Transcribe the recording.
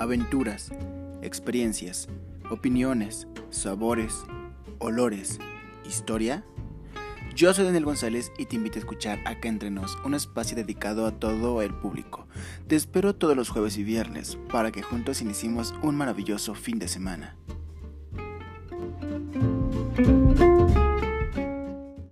aventuras, experiencias, opiniones, sabores, olores, historia? Yo soy Daniel González y te invito a escuchar Acá Entre Nos, un espacio dedicado a todo el público. Te espero todos los jueves y viernes para que juntos iniciemos un maravilloso fin de semana.